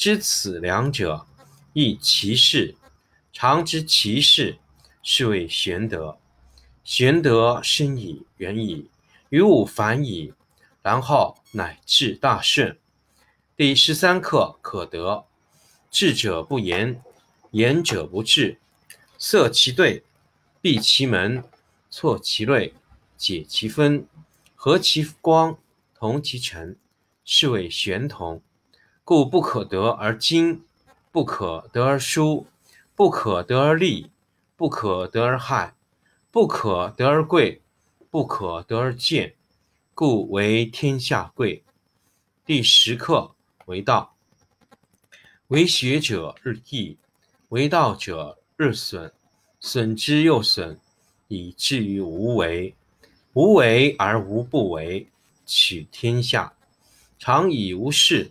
知此两者，亦其事。常知其事，是谓玄德。玄德深矣，远矣，于物反矣。然后乃至大顺。第十三课可得。智者不言，言者不智。塞其兑，闭其门，错其锐，解其分，和其光，同其尘，是谓玄同。故不可得而精，不可得而疏，不可得而利，不可得而害，不可得而贵，不可得而贱。故为天下贵。第十课为道，为学者日益，为道者日损，损之又损，以至于无为。无为而无不为，取天下常以无事，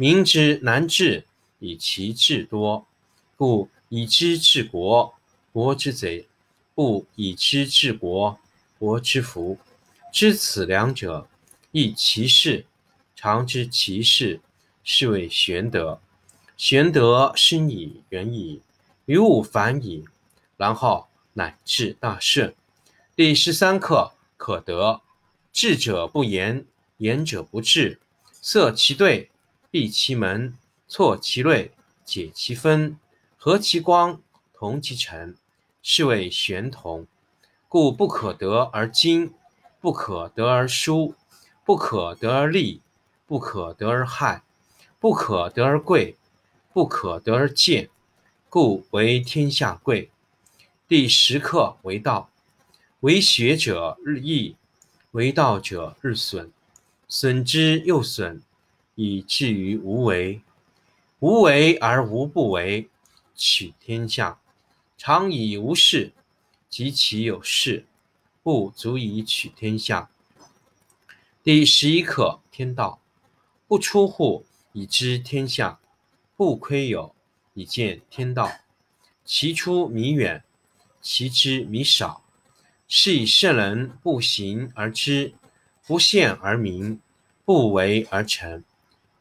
民之难治，以其智多。故以知治国，国之贼；不以知治国，国之福。知此两者，亦其事。常知其事，是谓玄德。玄德深矣，远矣，于物反矣，然后乃至大顺。第十三课可得。智者不言，言者不智。塞其兑，闭其门，错其锐，解其分，和其光，同其尘，是谓玄同。故不可得而精。不可得而疏，不可得而利，不可得而害，不可得而贵，不可得而贱，故为天下贵。第十课为道，为学者日益，为道者日损，损之又损，以至于无为。无为而无不为，取天下常以无事，及其有事。不足以取天下。第十一课天道，不出户，以知天下；不窥有，以见天道。其出弥远，其知弥少。是以圣人不行而知，不见而明，不为而成。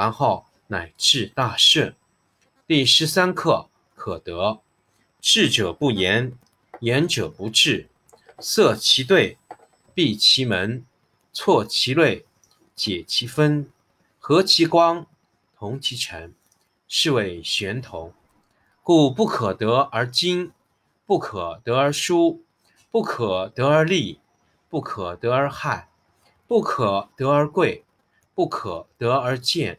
然后乃至大顺。第十三课可得。智者不言，言者不智。塞其兑，闭其门，错其锐，解其分，和其光，同其尘，是谓玄同。故不可得而精，不可得而疏，不可得而利，不可得而害，不可得而贵，不可得而贱，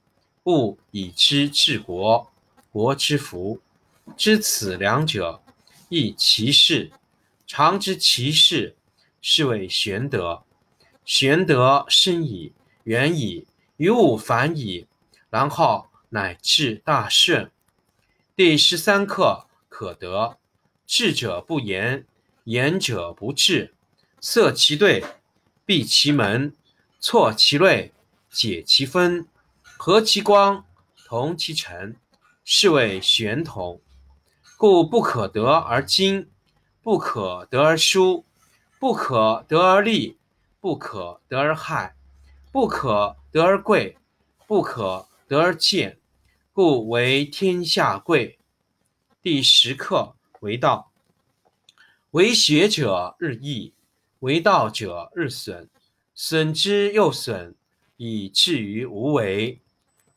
物以知治国，国之福。知此两者，亦其事。常知其事，是谓玄德。玄德深矣，远矣，于物反矣，然后乃至大顺。第十三课可得。智者不言，言者不智。塞其兑，闭其门，错其锐，解其分，和其光，同其尘，是谓玄同。故不可得而亲，不可得而疏，不可得而利，不可得而害，不可得而贵，不可得而贱，故为天下贵。第十课为道，为学者日益，为道者日损，损之又损，以至于无为。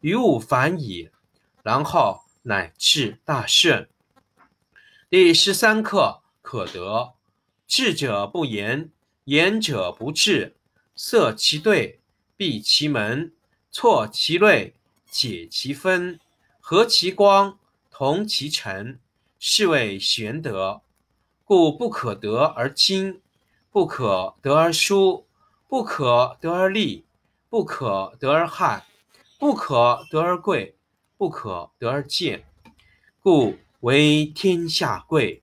于物反矣，然后乃至大顺。第十三课可得。智者不言，言者不智。塞其兑，闭其门，错其锐，解其分，和其光，同其尘，是谓玄德。故不可得而亲，不可得而疏，不可得而利，不可得而害，不可得而贵，不可得而贱，故。为天下贵。